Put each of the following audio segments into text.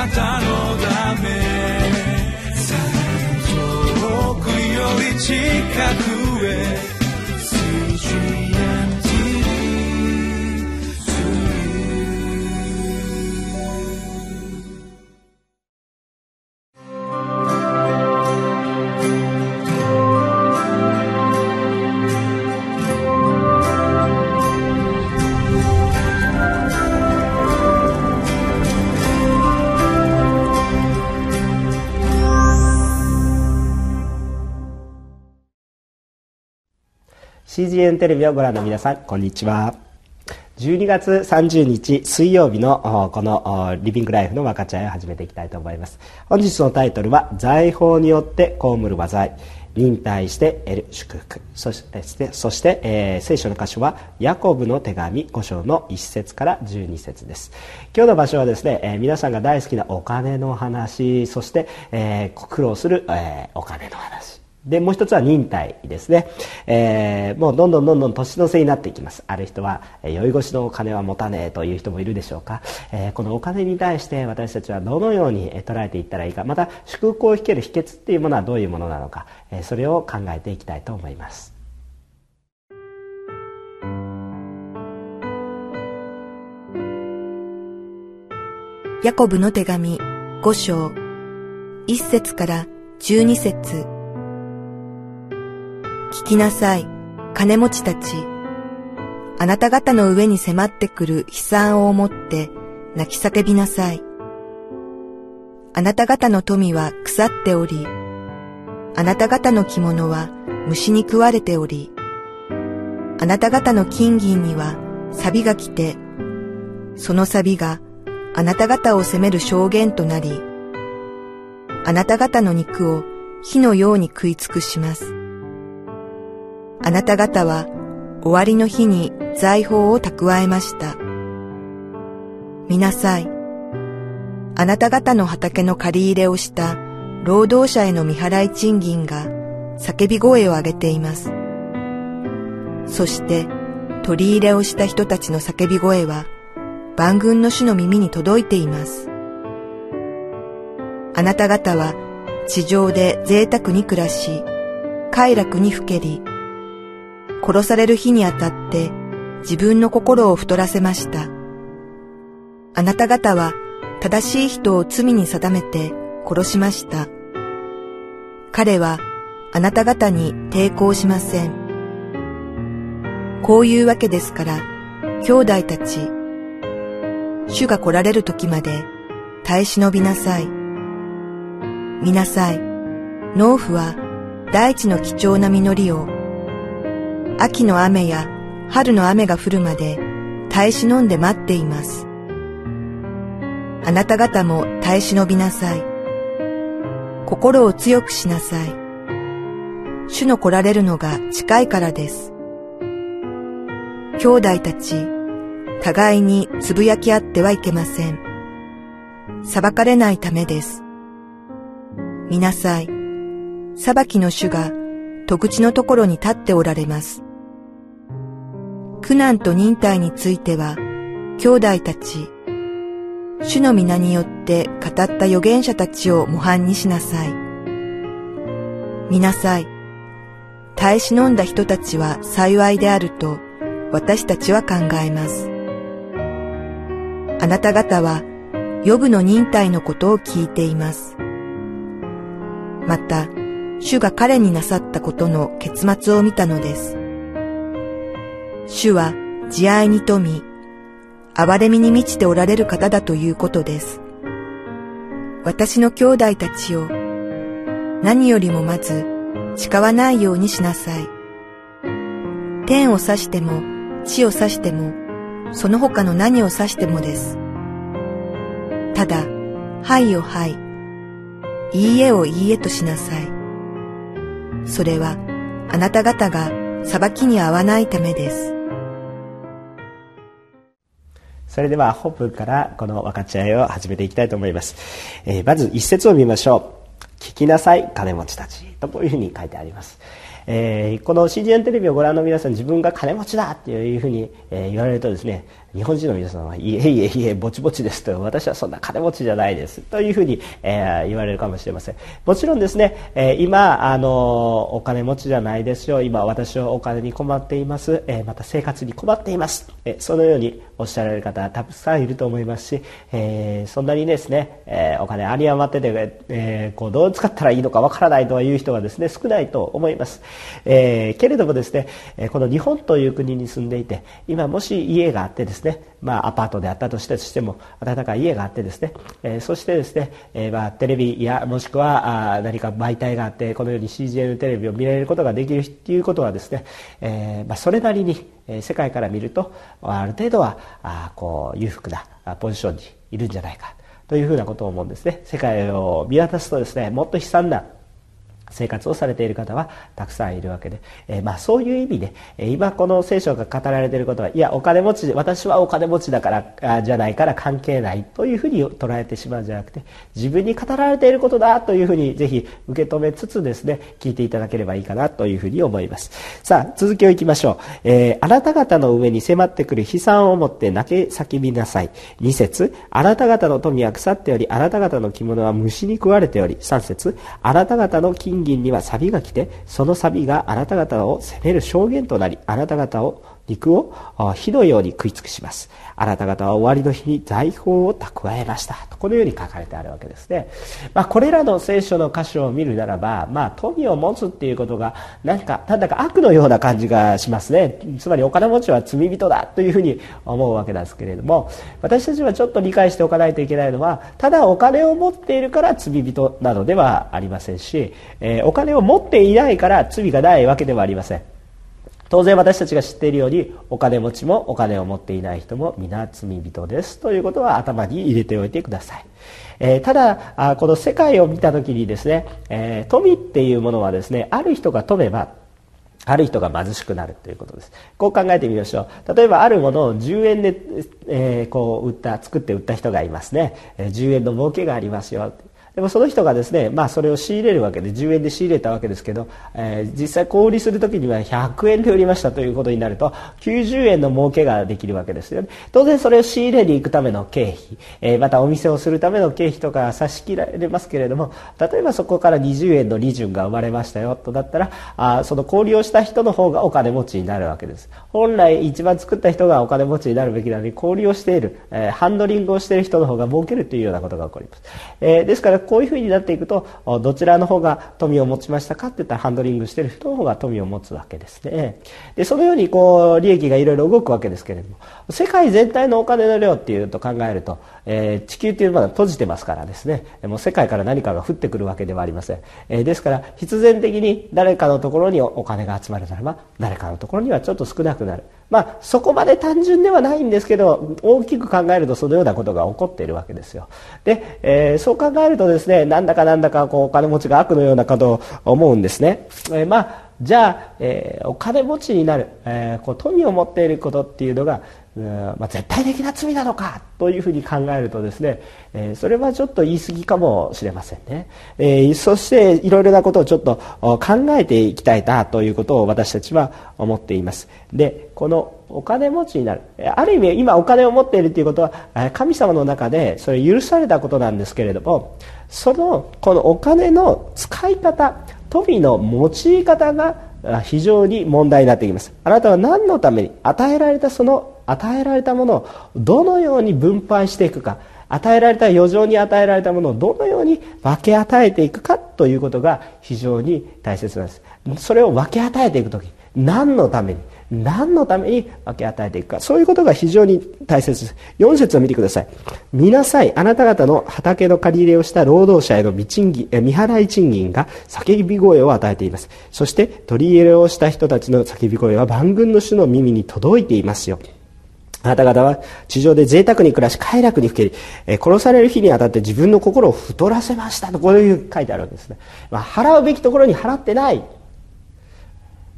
なたのため。遠くより近く。CGN テレビをご覧の皆さんこんにちは。12月30日水曜日のこのリビングライフの分かち合いを始めていきたいと思います。本日のタイトルは財宝によって被る災い。忍耐して得る祝福。そしてそして、えー、聖書の箇所はヤコブの手紙5章の1節から12節です。今日の場所はですね、えー、皆さんが大好きなお金の話。そして、えー、苦労する、え、お金の話。で、もう一つは忍耐ですね。えー、もうどんどんどんどん年の瀬になっていきます。ある人は、え酔い越しのお金は持たねえという人もいるでしょうか。えー、このお金に対して私たちはどのように捉えていったらいいか、また祝福を引ける秘訣っていうものはどういうものなのか、えー、それを考えていきたいと思います。ヤコブの手紙5章1節から12節きなさい、金持ちたち。あなた方の上に迫ってくる悲惨を思って泣き叫びなさい。あなた方の富は腐っており、あなた方の着物は虫に食われており、あなた方の金銀には錆が来て、その錆があなた方を責める証言となり、あなた方の肉を火のように食い尽くします。あなた方は終わりの日に財宝を蓄えました。見なさい。あなた方の畑の借り入れをした労働者への未払い賃金が叫び声を上げています。そして取り入れをした人たちの叫び声は万軍の主の耳に届いています。あなた方は地上で贅沢に暮らし、快楽にふけり、殺される日にあたって自分の心を太らせました。あなた方は正しい人を罪に定めて殺しました。彼はあなた方に抵抗しません。こういうわけですから、兄弟たち、主が来られる時まで耐え忍びなさい。見なさい。農夫は大地の貴重な実りを秋の雨や春の雨が降るまで耐え忍んで待っています。あなた方も耐え忍びなさい。心を強くしなさい。主の来られるのが近いからです。兄弟たち、互いにつぶやき合ってはいけません。裁かれないためです。見なさい。裁きの主が戸口のところに立っておられます。苦難と忍耐については、兄弟たち、主の皆によって語った預言者たちを模範にしなさい。見なさい。耐え忍んだ人たちは幸いであると私たちは考えます。あなた方は、予部の忍耐のことを聞いています。また、主が彼になさったことの結末を見たのです。主は慈愛に富み、憐れみに満ちておられる方だということです。私の兄弟たちを何よりもまず誓わないようにしなさい。天を指しても地を指してもその他の何を指してもです。ただ、はいをはい、いいえをいいえとしなさい。それはあなた方が裁きに合わないためです。それではホップからこの分かち合いを始めていきたいと思います、えー、まず一節を見ましょう。聞きなさい金持ちたち。とこういうふうに書いてあります。えー、この CGN テレビをご覧の皆さん自分が金持ちだっていうふうに、えー、言われるとですね日本人の皆さんは「いえいえいえぼちぼちです」と私はそんな金持ちじゃないですというふうに、えー、言われるかもしれません。もちろんですね、えー、今あのお金持ちじゃないですよ今私はお金に困っています、えー、また生活に困っています、えそのようにおっしゃられる方たくさんいると思いますし、えそんなにですね、えお金有り余ってて、えこうどう使ったらいいのかわからないという人はですね少ないと思います、えけれどもですねこの日本という国に住んでいて今もし家があってですねですね、まあ、アパートであったとしても温かい家があってですね、えー、そしてですね、えー、まあ、テレビやもしくはあ何か媒体があってこのように CGN テレビを見られることができるということはですね、えー、まあ、それなりに、世界から見るとある程度はあこう裕福なポジションにいるんじゃないかというふうなことを思うんですね。世界を見渡すとですねもっと悲惨な生活をされている方はたくさんいるわけで、えー、まあそういう意味で、えー、今この聖書が語られていることはいやお金持ち私はお金持ちだからあじゃないから関係ないというふうに捉えてしまうんじゃなくて自分に語られていることだというふうにぜひ受け止めつつですね聞いていただければいいかなというふうに思います。さあ続きをいきましょう、えー、あなた方の上に迫ってくる悲惨をもって泣け叫びなさい。2節あなた方の富は腐っておりあなた方の着物は虫に食われており。3節あなた方の金銀には錆が来てその錆があなた方を責める証言となりあなた方を肉を火のように食い尽くします。あなた方は終わりの日に財宝を蓄えました。とこのように書かれてあるわけですね、まあ、これらの聖書の箇所を見るならば、まあ、富を持つっていうことがなんかなんだか悪のような感じがしますね。つまりお金持ちは罪人だというふうに思うわけですけれども私たちはちょっと理解しておかないといけないのはただお金を持っているから罪人などではありませんし、えー、お金を持っていないから罪がないわけではありません。当然私たちが知っているようにお金持ちもお金を持っていない人も皆罪人ですということは頭に入れておいてください、えー、ただあこの世界を見た時にですね、えー、富っていうものはですねある人が富めばある人が貧しくなるということですこう考えてみましょう例えばあるものを10円で、えー、こう売った作って売った人がいますね10円の儲けがありますよでもその人がですね、まあ、それを仕入れるわけで10円で仕入れたわけですけど、えー、実際小売りする時には100円で売りましたということになると90円の儲けができるわけですよね。当然それを仕入れに行くための経費、えー、またお店をするための経費とか差し切られますけれども例えばそこから20円の利潤が生まれましたよとだったらあその小売りをした人の方がお金持ちになるわけです。本来一番作った人がお金持ちになるべきなのに小売りをしている、えー、ハンドリングをしている人の方が儲けるというようなことが起こります、え、ですからこういうふうになっていくとどちらの方が富を持ちましたかって言ったらハンドリングしてる人の方が富を持つわけですね。でそのようにこう利益がいろいろ動くわけですけれども世界全体のお金の量っていうと考えると、えー、地球っていうのは閉じてますからですね。もう世界から何かが降ってくるわけではありません、えー、ですから必然的に誰かのところにお金が集まるならば誰かのところにはちょっと少なくなる。まあ、そこまで単純ではないんですけど大きく考えるとそのようなことが起こっているわけですよ。で、えー、そう考えるとですねなんだかなんだかこうお金持ちが悪のようなかと思うんですね、えー、まあじゃあ、えー、お金持ちになる、えー、こう富を持っていることっていうのが、まあ、絶対的な罪なのかというふうに考えるとですね、えー、それはちょっと言い過ぎかもしれませんね、えー、そしていろいろなことをちょっと考えていきたいなということを私たちは思っています。でこのお金持ちになる。ある意味今お金を持っているということは神様の中でそれ許されたことなんですけれどもそのこのお金の使い方富の用い方が非常に問題になってきます。あなたは何のために与えられたその与えられたものをどのように分配していくか与えられた余剰に与えられたものをどのように分け与えていくかということが非常に大切なんです。それを分け与えていく時何のために何のために分け与えていくか。そういうことが非常に大切です。4節を見てください。見なさい。あなた方の畑の借り入れをした労働者への未賃金未払い賃金が叫び声を与えています。そして取り入れをした人たちの叫び声は万軍の主の耳に届いていますよ。あなた方は地上で贅沢に暮らし快楽にふけり、え殺される日にあたって自分の心を太らせましたとこういう書いてあるわけですね、まあ、払うべきところに払ってない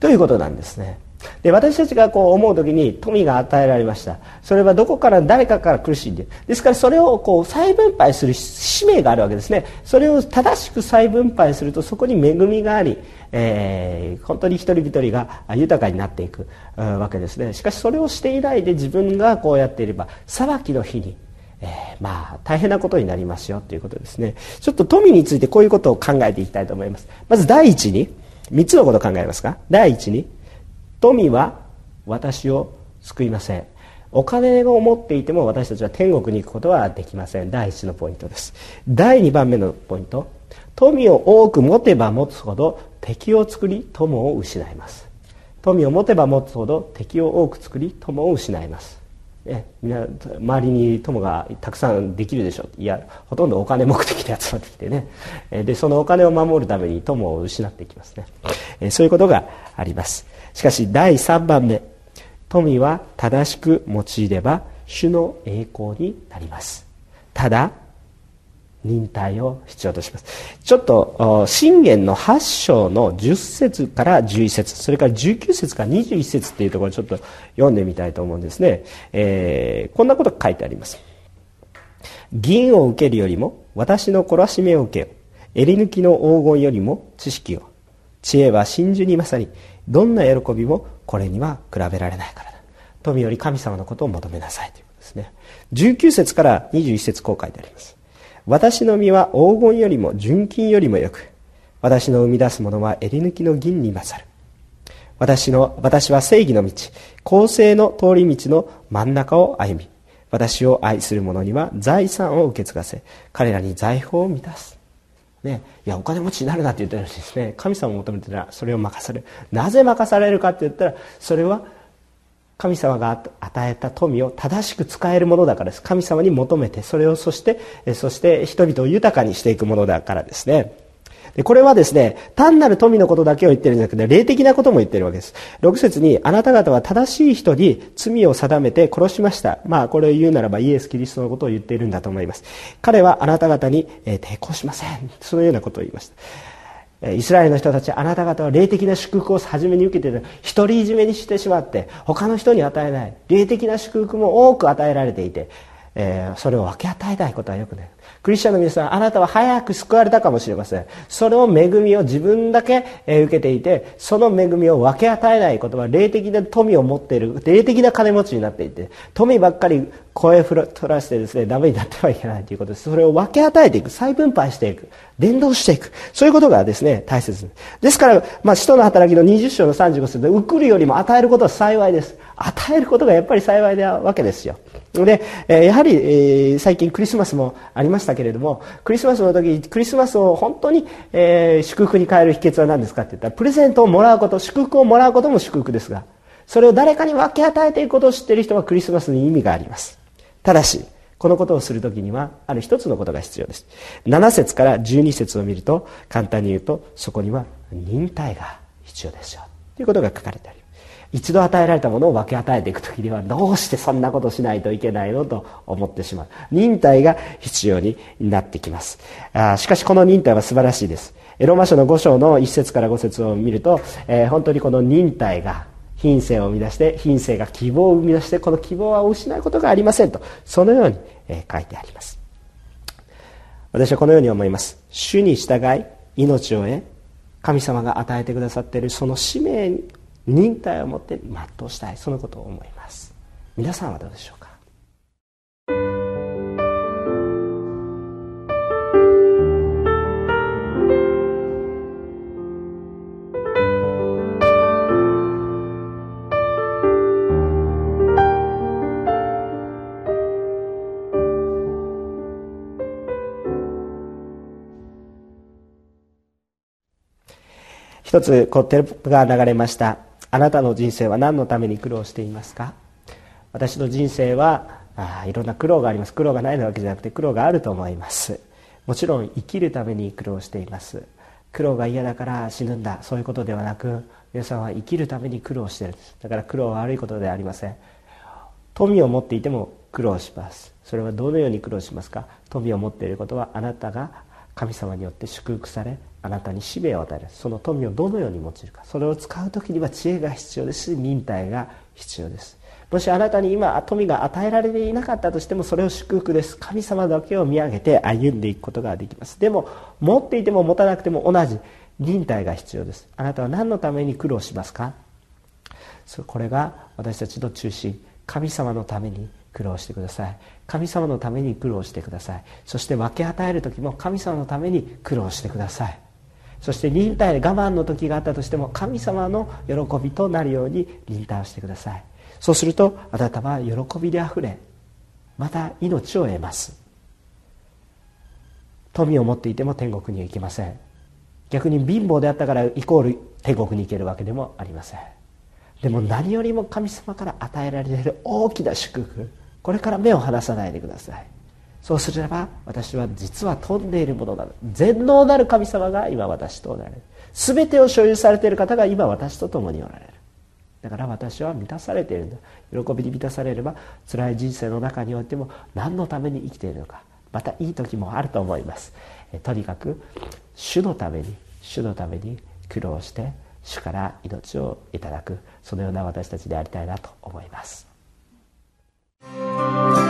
ということなんですね。で私たちがこう思う時に富が与えられました。それはどこから誰かから苦しんでいるですからそれをこう再分配する使命があるわけですね。それを正しく再分配するとそこに恵みがあり、えー、本当に一人一人が豊かになっていくわけですね。しかしそれをしていないで自分がこうやっていれば裁きの日にえー、まあ大変なことになりますよということですね。ちょっと富についてこういうことを考えていきたいと思います。まず第一に3つのことを考えますか？第一に富は私を救いません。お金を持っていても私たちは天国に行くことはできません。第一のポイントです。第2番目のポイント。富を多く持てば持つほど敵を作り友を失います。富を持てば持つほど敵を多く作り友を失います。ね、みんな周りに友がたくさんできるでしょ？ういやほとんどお金目的で集まってきてね。でそのお金を守るために友を失っていきますね。そういうことがあります。しかし第3番目富は正しく用いれば主の栄光になります。ただ忍耐を必要とします。ちょっと信玄の8章の10節から11節それから19節から21節っていうところをちょっと読んでみたいと思うんですね、えー、こんなこと書いてあります。銀を受けるよりも私の懲らしめを受けよ。襟抜きの黄金よりも知識を。知恵は真珠に勝りどんな喜びもこれには比べられないからだ。富より神様のことを求めなさいということですね。19節から21節こう書いてあります。私の身は黄金よりも純金よりもよく私の生み出すものは襟抜きの銀に勝る。私の私は正義の道公正の通り道の真ん中を歩み私を愛する者には財産を受け継がせ彼らに財宝を満たす。ね、いやお金持ちになるなって言ってるんですね神様を求めてたらそれを任される。なぜ任されるかって言ったらそれは神様が与えた富を正しく使えるものだからです。神様に求めてそれをそしてそして人々を豊かにしていくものだからですね。でこれはですね単なる富のことだけを言ってるんじゃなくて霊的なことも言ってるわけです。6節にあなた方は正しい人に罪を定めて殺しました。まあこれを言うならばイエス・キリストのことを言っているんだと思います。彼はあなた方に抵抗しません。そのようなことを言いました。イスラエルの人たちあなた方は霊的な祝福を初めに受けている。独りいじめにしてしまって他の人に与えない。霊的な祝福も多く与えられていて、えー、それを分け与えたいことはよくない。クリスチャンの皆さんあなたは早く救われたかもしれません。その恵みを自分だけ受けていてその恵みを分け与えないことは霊的な富を持っている霊的な金持ちになっていて富ばっかり声を取らせてですねダメになってはいけないということですそれを分け与えていく再分配していく伝道していく。そういうことがですね大切です。から、まあ、使徒の働きの20章の35節で送るよりも与えることは幸いです。与えることがやっぱり幸いなわけですよ。で、えやはり、え最近クリスマスもありましたけれどもクリスマスの時クリスマスを本当に、え祝福に変える秘訣は何ですかって言ったらプレゼントをもらうこと祝福をもらうことも祝福ですがそれを誰かに分け与えていくことを知っている人はクリスマスに意味があります。ただしこのことをするときにはある一つのことが必要です。7節から12節を見ると簡単に言うとそこには忍耐が必要ですよ。ということが書かれてあります。一度与えられたものを分け与えていく時にはどうしてそんなことしないといけないのと思ってしまう。忍耐が必要になってきます。あしかしこの忍耐は素晴らしいです。ローマ書の5章の1節から5節を見ると、えー、本当にこの忍耐が品性を生み出して品性が希望を生み出してこの希望は失うことがありませんとそのように、えー、書いてあります。私はこのように思います。主に従い命を得神様が与えてくださっているその使命忍耐を持って全うしたい。そのことを思います。皆さんはどうでしょうか？一つこうテロップが流れました。あなたの人生は何のために苦労していますか？私の人生はあいろんな苦労があります。苦労がないわけじゃなくて苦労があると思います。もちろん生きるために苦労しています。苦労が嫌だから死ぬんだ。そういうことではなく皆さんは生きるために苦労しているんです。だから苦労は悪いことではありません。富を持っていても苦労します。それはどのように苦労しますか？富を持っていることはあなたが神様によって祝福されあなたに使命を与える。その富をどのように用いるか。それを使う時には知恵が必要ですし忍耐が必要です。もしあなたに今富が与えられていなかったとしてもそれを祝福です。神様だけを見上げて歩んでいくことができます。でも持っていても持たなくても同じ。忍耐が必要です。あなたは何のために苦労しますか？これが私たちの中心。神様のために苦労してください。神様のために苦労してください。そして分け与える時も神様のために苦労してください。そして忍耐で我慢の時があったとしても神様の喜びとなるように忍耐をしてください。そうするとあなたは喜びであふれまた命を得ます。富を持っていても天国には行けません。逆に貧乏であったからイコール天国に行けるわけでもありません。でも何よりも神様から与えられる大きな祝福。これから目を離さないでください。そうすれば私は実は飛んでいるものなの。全能なる神様が今私とおられる。全てを所有されている方が今私と共におられる。だから私は満たされているんだ。喜びに満たされれば辛い人生の中においても何のために生きているのか。またいい時もあると思います。とにかく主のために主のために苦労して主から命をいただく。そのような私たちでありたいなと思います。近